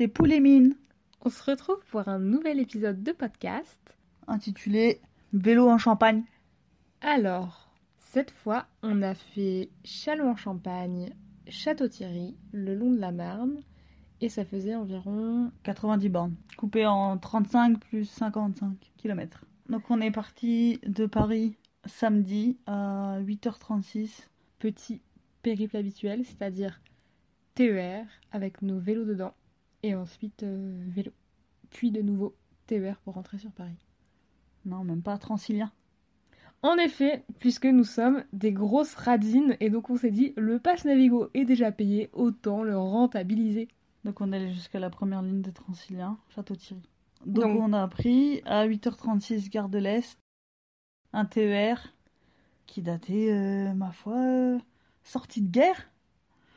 c'est Poulémine, On se retrouve pour un nouvel épisode de podcast. intitulé Vélo en Champagne. Alors, cette fois, on a fait Châlons-en-Champagne, Château-Thierry, le long de la Marne, et ça faisait environ 90 bornes, coupé en 35 plus 55 km. Donc on est parti de Paris samedi à 8h36. petit périple habituel, c'est-à-dire TER avec nos vélos dedans, et ensuite euh, vélo. Puis de nouveau TER pour rentrer sur Paris. Non, même pas Transilien. En effet, puisque nous sommes des grosses radines, et donc on s'est dit, le pass Navigo est déjà payé, autant le rentabiliser. Donc on est allé jusqu'à la première ligne de Transilien, Château-Thierry. Donc, Donc- on a pris à 8h36 Gare de l'Est un TER qui datait, euh, ma foi, euh, sortie de guerre.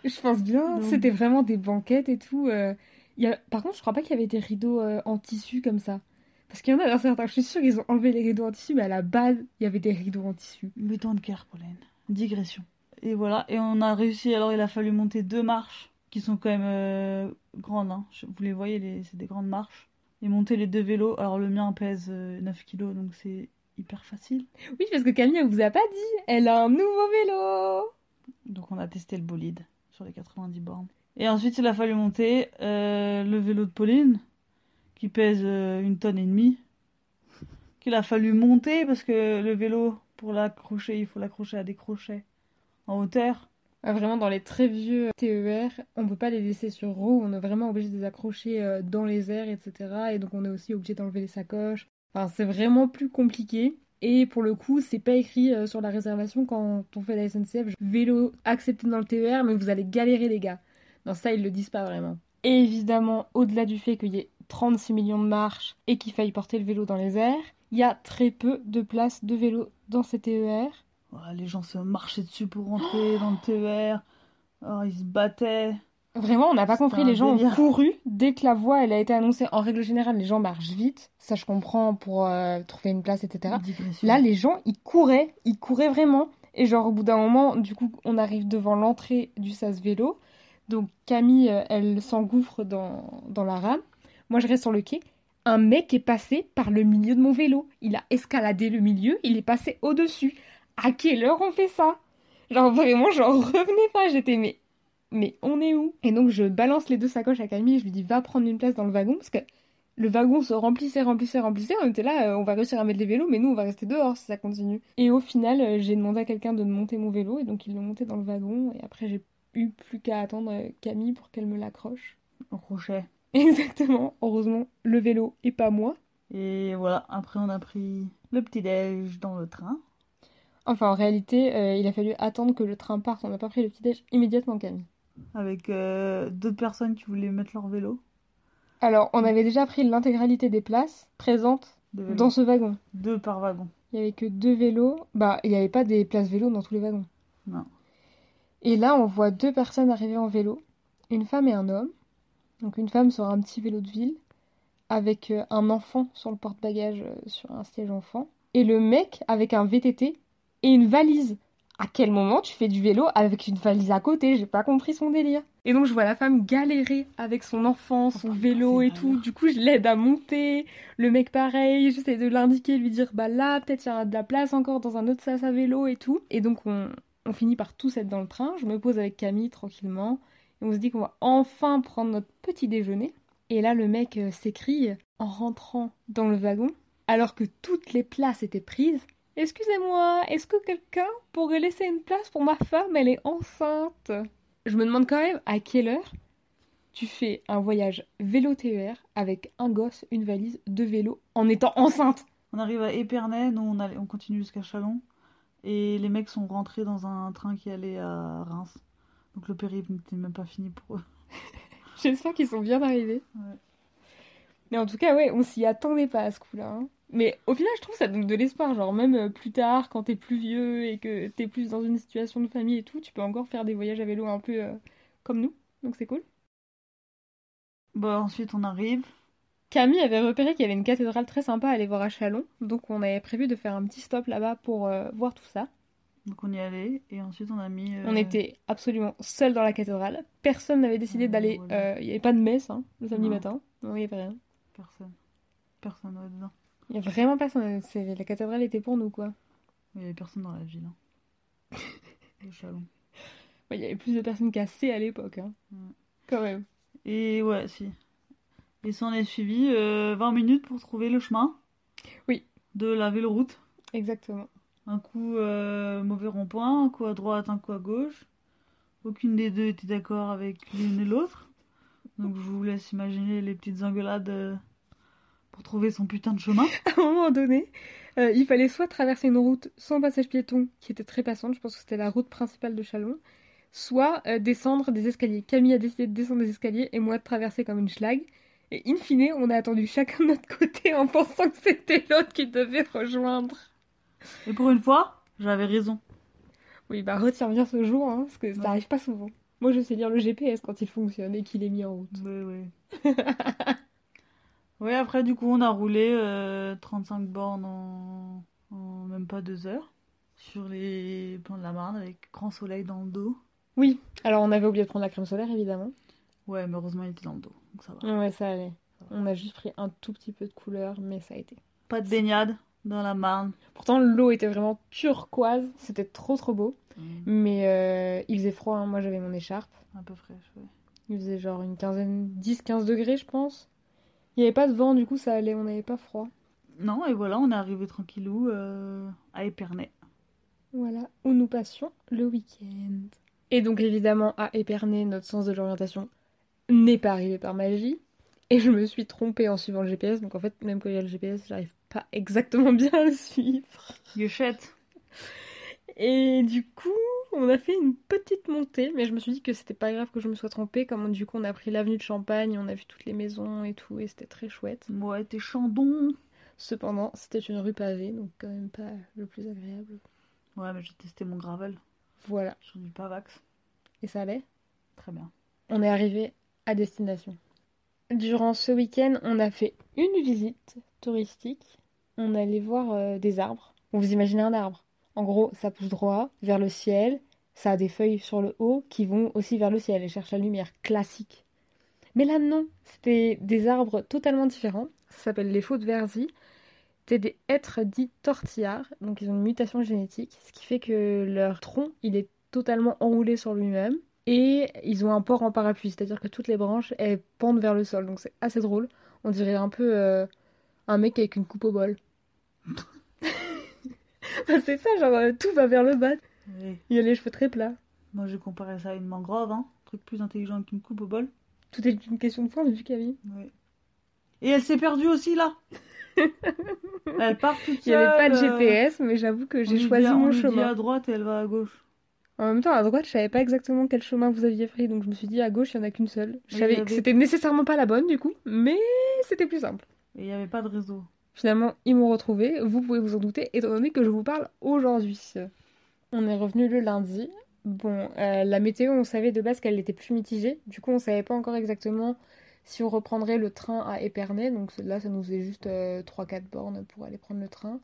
Je pense bien, Donc- c'était vraiment des banquettes et tout. euh, il y a... Par contre, je crois pas qu'il y avait des rideaux euh, en tissu comme ça. Parce qu'il y en a dans certains, je suis sûre qu'ils ont enlevé les rideaux en tissu, mais à la base, il y avait des rideaux en tissu. Béton de guerre, Pauline. Digression. Et voilà, et on a réussi, alors il a fallu monter deux marches qui sont quand même euh, grandes. hein. Vous les voyez, les- c'est des grandes marches. Et monter les deux vélos. Alors le mien pèse euh, 9 kilos, donc c'est hyper facile. Oui, parce que Camille, elle vous a pas dit, elle a un nouveau vélo Donc on a testé le bolide sur les 90 bornes. Et ensuite il a fallu monter euh, le vélo de Pauline qui pèse euh, une tonne et demie. Qu'il a fallu monter parce que le vélo, pour l'accrocher, il faut l'accrocher à des crochets en hauteur. Ah, Vraiment, dans les très vieux TER, on peut pas les laisser sur roue, on est vraiment obligé de les accrocher euh, dans les airs, etc. Et donc on est aussi obligé d'enlever les sacoches. Enfin, c'est vraiment plus compliqué. Et pour le coup, c'est pas écrit sur la réservation quand on fait la SNCF, vélo accepté dans le TER, mais vous allez galérer les gars. Non, ça, ils le disent pas vraiment. Et évidemment, au-delà du fait qu'il y ait 36 millions de marches et qu'il faille porter le vélo dans les airs, il y a très peu de places de vélo dans ces TER. Les gens se marchaient dessus pour rentrer dans le TER. Alors, ils se battaient. Vraiment, on n'a pas compris. Les gens ont couru dès que la voie elle a été annoncée. En règle générale, les gens marchent vite. Ça, je comprends pour euh, trouver une place, etc. Là, les gens, ils couraient. Ils couraient vraiment. Et genre, au bout d'un moment, du coup, on arrive devant l'entrée du sas vélo. Donc, Camille, euh, elle s'engouffre dans, dans la rame. Moi, je reste sur le quai. Un mec est passé par le milieu de mon vélo. Il a escaladé le milieu. Il est passé au-dessus. À quelle heure on fait ça? Genre, vraiment, j'en revenais pas. J'étais, mais mais on est où? Et donc je balance les deux sacoches à Camille et je lui dis va prendre une place dans le wagon parce que le wagon se remplissait, remplissait, remplissait. On était là, euh, on va réussir à mettre les vélos, mais nous on va rester dehors si ça continue. Et au final, euh, j'ai demandé à quelqu'un de monter mon vélo et donc ils l'ont monté dans le wagon et après j'ai eu plus qu'à attendre euh, Camille pour qu'elle me l'accroche. Au crochet. Exactement, heureusement, le vélo et pas moi. Et voilà, après on a pris le petit-déj dans le train. Enfin, en réalité, euh, il a fallu attendre que le train parte. On n'a pas pris le petit-déj immédiatement, Camille. Avec euh, d'autres personnes qui voulaient mettre leur vélo. Alors, on avait déjà pris l'intégralité des places présentes dans ce wagon. Deux par wagon. Il y avait que deux vélos. Bah, il n'y avait pas des places vélos dans tous les wagons. Non. Et là, on voit deux personnes arriver en vélo. Une femme et un homme. Donc une femme sur un petit vélo de ville. Avec euh, un enfant sur le porte-bagages euh, sur un siège enfant. Et le mec avec un VTT et une valise. À quel moment tu fais du vélo avec une valise à côté? J'ai pas compris son délire. Et donc je vois la femme galérer avec son enfant, son putain, vélo et tout. Du coup, je l'aide à monter. Le mec pareil, j'essaie de l'indiquer, lui dire bah là, peut-être il y aura de la place encore dans un autre sas à vélo et tout. Et donc on, on finit par tous être dans le train. Je me pose avec Camille tranquillement. Et on se dit qu'on va enfin prendre notre petit déjeuner. Et là, le mec euh, s'écrie en rentrant dans le wagon, alors que toutes les places étaient prises. Excusez-moi, est-ce que quelqu'un pourrait laisser une place pour ma femme? Elle est enceinte. Je me demande quand même à quelle heure tu fais un voyage vélo TER avec un gosse, une valise, deux vélos en étant enceinte. On arrive à Épernay, nous on, on continue jusqu'à Chalon. Et les mecs sont rentrés dans un train qui allait à Reims. Donc le périple n'était même pas fini pour eux. J'espère qu'ils sont bien arrivés. Ouais. Mais en tout cas, ouais, on s'y attendait pas à ce coup-là. hein. Mais au final, je trouve que ça donne de l'espoir. Genre, même euh, plus tard, quand t'es plus vieux et que t'es plus dans une situation de famille et tout, tu peux encore faire des voyages à vélo un peu euh, comme nous. Donc c'est cool. Bah ensuite on arrive. Camille avait repéré qu'il y avait une cathédrale très sympa à aller voir à Chalon. Donc on avait prévu de faire un petit stop là-bas pour euh, voir tout ça. Donc on y allait et ensuite on a mis. euh, On était absolument seuls dans la cathédrale. Personne n'avait décidé d'aller. voilà. euh, Il n'y avait pas de messe hein, le samedi Non. matin. Non, il n'y avait rien. Personne. Personne ouais, dedans. Il n'y a vraiment personne. La cathédrale était pour nous, quoi. Il y avait personne dans la ville. Hein. Le Chalon. Ouais, Il y avait plus de personnes qu'assez à l'époque. Hein. Ouais. Quand même. Et ouais, si. Et ça en est suivi euh, 20 minutes pour trouver le chemin. Oui. De la véloroute. Exactement. Un coup euh, mauvais rond-point, un coup à droite, un coup à gauche. Aucune des deux était d'accord avec l'une et l'autre. Donc je vous laisse imaginer les petites engueulades euh, pour trouver son putain de chemin. À un moment donné, euh, il fallait soit traverser une route sans passage piéton, qui était très passante, je pense que c'était la route principale de Chalon, soit euh, descendre des escaliers. Camille a décidé de descendre des escaliers et moi de traverser comme une schlag. Et in fine, on a attendu chacun de notre côté en pensant que c'était l'autre qui devait rejoindre. Et pour une fois, j'avais raison. Oui, bah retiens bien ce jour, hein, parce que ça arrive pas souvent. Moi, je sais lire le GPS quand il fonctionne et qu'il est mis en route. Oui, oui. oui, après, du coup, on a roulé euh, 35 bornes en... en même pas deux heures sur les plans de la Marne avec grand soleil dans le dos. Oui, alors on avait oublié de prendre la crème solaire, évidemment. Ouais, mais heureusement, il était dans le dos, donc ça va. Ouais, ça allait. On a juste pris un tout petit peu de couleur, mais ça a été. Pas de baignade dans la Marne. Pourtant, l'eau était vraiment turquoise, c'était trop trop beau. Mais euh, il faisait froid, hein. moi j'avais mon écharpe. Un peu fraîche, ouais. Il faisait genre une quinzaine, 10-15 degrés, je pense. Il n'y avait pas de vent, du coup ça allait, on n'avait pas froid. Non, et voilà, on est arrivé tranquillou euh, à Épernay. Voilà, où nous passions le week-end. Et donc évidemment, à Épernay, notre sens de l'orientation n'est pas arrivé par magie. Et je me suis trompée en suivant le GPS, donc en fait, même quand il y a le GPS, j'arrive pas exactement bien à le suivre. Guechette. Et du coup, on a fait une petite montée, mais je me suis dit que c'était pas grave que je me sois trompée, comme du coup on a pris l'avenue de Champagne, on a vu toutes les maisons et tout, et c'était très chouette. Ouais, t'es chandon. Cependant, c'était une rue pavée, donc quand même pas le plus agréable. Ouais, mais j'ai testé mon gravel Voilà, sur du Pavax. et ça allait? Très bien. On est arrivé à destination. Durant ce week-end, on a fait une visite touristique. On allait voir euh, des arbres. Vous imaginez un arbre. En gros, ça pousse droit vers le ciel. Ça a des feuilles sur le haut qui vont aussi vers le ciel et cherchent la lumière classique. Mais là, non. C'était des arbres totalement différents. Ça s'appelle les faux de Verzy. C'est des êtres dits tortillards. Donc, ils ont une mutation génétique. Ce qui fait que leur tronc, il est totalement enroulé sur lui-même. Et ils ont un port en parapluie, c'est-à-dire que toutes les branches elles pendent vers le sol, donc c'est assez drôle. On dirait un peu euh, un mec avec une coupe au bol. C'est ça, genre euh, tout va vers le bas. Et Il a les cheveux très plats. moi, j'ai comparé ça à une mangrove, hein. Truc plus intelligent qu'une coupe au bol. Tout est une question de de vue, Camille. Et elle s'est perdue aussi, là. elle part toute Il n'y avait seule, pas de euh, GPS, mais j'avoue que j'ai choisi dit- on mon lui dit chemin. à droite et elle va à gauche. En même temps, à droite, je savais pas exactement quel chemin vous aviez pris, donc je me suis dit à gauche, il y en a qu'une seule. Je Oui, savais que c'était nécessairement pas la bonne, du coup, mais c'était plus simple. Et il n'y avait pas de réseau. Finalement, ils m'ont retrouvé, vous pouvez vous en douter, étant donné que je vous parle aujourd'hui. On est revenu le lundi. Bon, euh, la météo, on savait de base qu'elle était plus mitigée. Du coup, on savait pas encore exactement si on reprendrait le train à Épernay. Donc là, ça nous faisait juste 3-4 bornes pour aller prendre le train.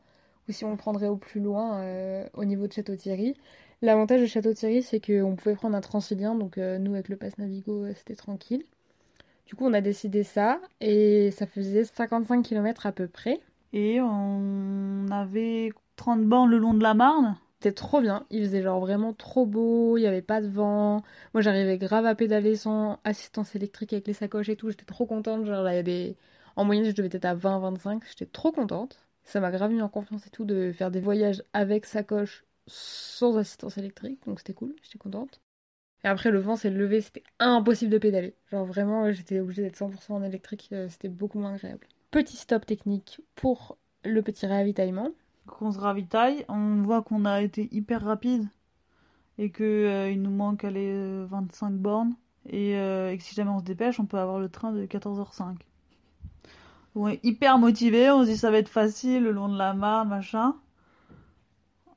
Ou si on le prendrait au plus loin, euh, au niveau de Château-Thierry. L'avantage de Château-Thierry, c'est qu'on pouvait prendre un Transilien. Donc euh, nous, avec le pass Navigo, euh, c'était tranquille. Du coup, on a décidé ça. Et ça faisait 55 km à peu près. Et on avait 30 bornes le long de la Marne. C'était trop bien, il faisait genre vraiment trop beau, il n'y avait pas de vent. Moi j'arrivais grave à pédaler sans assistance électrique avec les sacoches et tout, j'étais trop contente. Genre là, il y a des... En moyenne je devais être à 20-25, j'étais trop contente. Ça m'a grave mis en confiance et tout de faire des voyages avec sacoche sans assistance électrique, donc c'était cool, j'étais contente. Et après le vent s'est levé, c'était impossible de pédaler. Genre vraiment j'étais obligée d'être 100% en électrique, euh, c'était beaucoup moins agréable. Petit stop technique pour le petit ravitaillement. Qu'on se ravitaille, on voit qu'on a été hyper rapide et que euh, nous manque euh, 25 bornes et, euh, et que si jamais on se dépêche, on peut avoir le train de 14h05. On est hyper motivé, on se dit ça va être facile le long de la Marne, machin.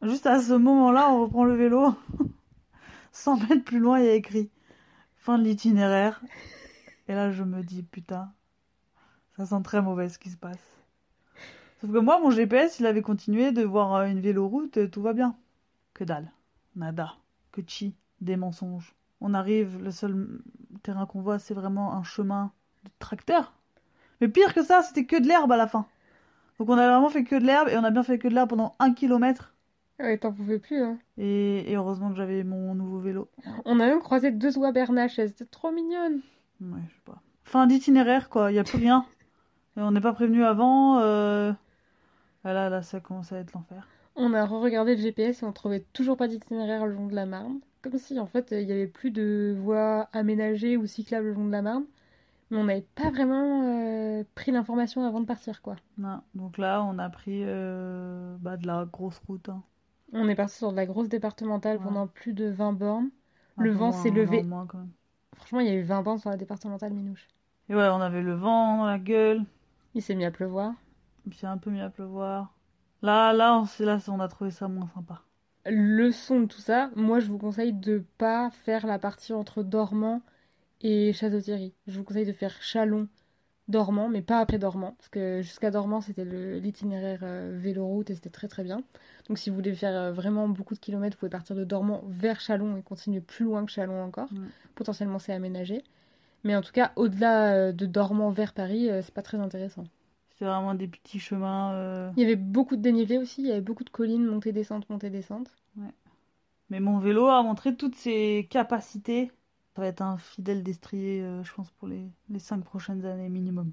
Juste à ce moment-là, on reprend le vélo. 100 mètres plus loin, il y a écrit fin de l'itinéraire. Et là, je me dis putain, ça sent très mauvais ce qui se passe. Sauf que moi, mon GPS, il avait continué de voir euh, une véloroute, euh, tout va bien. Que dalle. Nada. Que chi. Des mensonges. On arrive, le seul terrain qu'on voit, c'est vraiment un chemin de tracteur. Mais pire que ça, c'était que de l'herbe à la fin. Donc on a vraiment fait que de l'herbe et on a bien fait que de l'herbe pendant un kilomètre. Ouais, t'en pouvais plus, hein. Et, et heureusement que j'avais mon nouveau vélo. On a même croisé deux oies bernaches, elles étaient trop mignonnes. Ouais, je sais pas. Fin d'itinéraire, quoi. Il y a plus rien. Et on n'est pas prévenu avant. Euh... ah Là, là, ça commence à être l'enfer. On a re-regardé le GPS et on trouvait toujours pas d'itinéraire le long de la Marne. Comme si, en fait, il y avait plus de voies aménagées ou cyclables le long de la Marne. Mais on n'avait pas vraiment euh, pris l'information avant de partir, quoi. Non. Donc là, on a pris euh, bah, de la grosse route. hein. On est parti sur de la grosse départementale Ouais. pendant plus de 20 bornes. Un Le vent s'est levé. an moins, quand même. Franchement, il y a eu 20 bornes sur la départementale Minouche. Et ouais, on avait le vent dans la gueule. Il s'est mis à pleuvoir. Il s'est un peu mis à pleuvoir. Là, là, on, là, on a trouvé ça moins sympa. Leçon de tout ça, moi je vous conseille de pas faire la partie entre Dormant et Château-Thierry. Je vous conseille de faire Chalon, Dormant, mais pas après Dormant, parce que jusqu'à Dormant c'était l'itinéraire euh, véloroute et c'était très très bien. Donc si vous voulez faire euh, vraiment beaucoup de kilomètres, vous pouvez partir de Dormant vers Chalon et continuer plus loin que Chalon encore. Mm. Potentiellement c'est aménagé. Mais en tout cas, au-delà euh, de Dormant vers Paris, euh, c'est pas très intéressant. C'était vraiment des petits chemins. Il y avait beaucoup de dénivelé aussi, il y avait beaucoup de collines, montée, descente, montée, descente. Mais mon vélo a montré toutes ses capacités. Ça va être un fidèle destrier, euh, je pense, pour les, les cinq prochaines années minimum.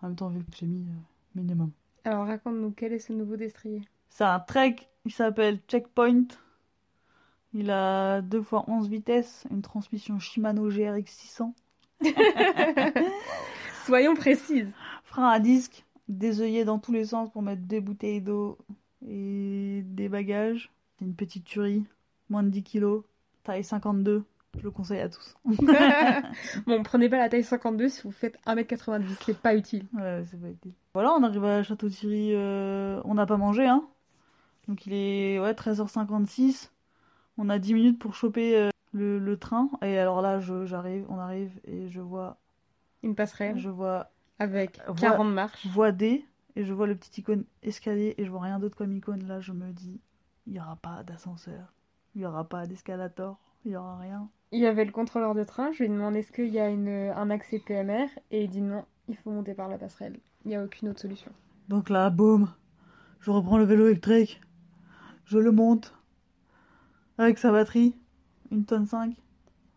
En même temps, vu que j'ai mis euh, minimum. Alors raconte-nous, quel est ce nouveau destrier? C'est un Trek, il s'appelle Checkpoint. Il a 2 x 11 vitesses, une transmission Shimano GRX 600, Soyons précises. frein à disque, des œillets dans tous les sens pour mettre des bouteilles d'eau et des bagages. C'est une petite tuerie, moins de 10 kilos, taille 52. Je le conseille à tous. bon, prenez pas la taille 52 si vous faites 1m90, c'est pas utile. Ouais, c'est pas utile. Voilà, on arrive à Château-Thierry. euh, On n'a pas mangé, hein. Donc il est ouais, 13h56. On a 10 minutes pour choper euh, le, le train. Et alors là, je- j'arrive, on arrive et je vois, Une passerelle je vois, avec Voi- 40 marches. je vois D et je vois le petit icône escalier et je vois rien d'autre comme icône. Là, je me dis, il n'y aura pas d'ascenseur, il n'y aura pas d'escalator, il n'y aura rien. Il y avait le contrôleur de train, je lui ai demandé est-ce qu'il y a une, un accès PMR et il dit non, il faut monter par la passerelle. Il n'y a aucune autre solution. Donc là, boum, je reprends le vélo électrique, je le monte avec sa batterie, une tonne 5,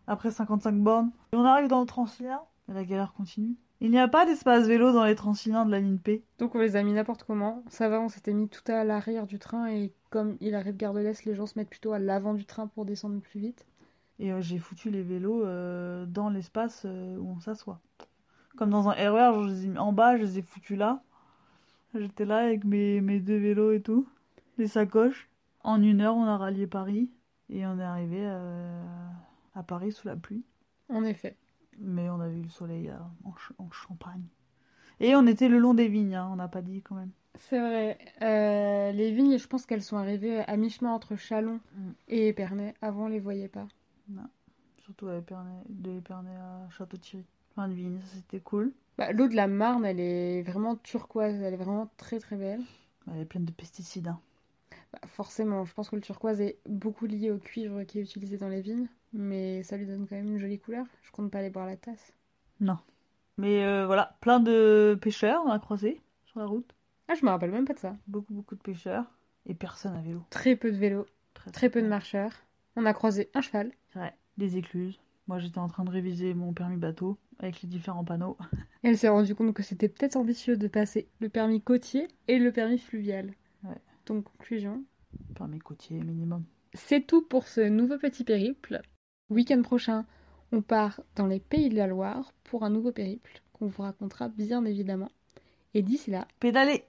après 55 bornes. Et on arrive dans le Transilien, et la galère continue. Il n'y a pas d'espace vélo dans les Transiliens de la ligne P. Donc on les a mis n'importe comment. Ça va, on s'était mis tout à l'arrière du train et comme il arrive gare de l'Est, les gens se mettent plutôt à l'avant du train pour descendre plus vite. Et euh, j'ai foutu les vélos euh, dans l'espace euh, où on s'assoit. Comme dans un RER, je les ai mis en bas, je les ai foutus là. J'étais là avec mes, mes deux vélos et tout, les sacoches. En une heure, on a rallié Paris et on est arrivé à Paris sous la pluie. En effet. Mais on a vu le soleil en, ch- en Champagne. Et on était le long des vignes, hein, on n'a pas dit quand même. C'est vrai. Euh, les vignes, je pense qu'elles sont arrivées à mi-chemin entre Chalon Mm. et Épernay. Avant, on les voyait pas. Surtout à Épernay, de Épernay à Château-Thierry. Plein de vignes, ça c'était cool. Bah, L'eau de la Marne, elle est vraiment turquoise. Elle est vraiment très très belle. Elle est pleine de pesticides. hein. Bah, forcément, je pense que le turquoise est beaucoup lié au cuivre qui est utilisé dans les vignes. Mais ça lui donne quand même une jolie couleur. Je compte pas aller boire la tasse. Non. Mais euh, voilà, plein de pêcheurs on a croisé sur la route. Ah, je me rappelle même pas de ça. Beaucoup, beaucoup de pêcheurs. Et personne à vélo. Très peu de vélos, Très, très peu de marcheurs. On a croisé un cheval. Ouais, des écluses. Moi j'étais en train de réviser mon permis bateau avec les différents panneaux. Elle s'est rendue compte que c'était peut-être ambitieux de passer le permis côtier et le permis fluvial. Ouais. Donc, conclusion. Permis côtier minimum. C'est tout pour ce nouveau petit périple. Week-end prochain, on part dans les pays de la Loire pour un nouveau périple qu'on vous racontera bien évidemment. Et d'ici là, Pédaler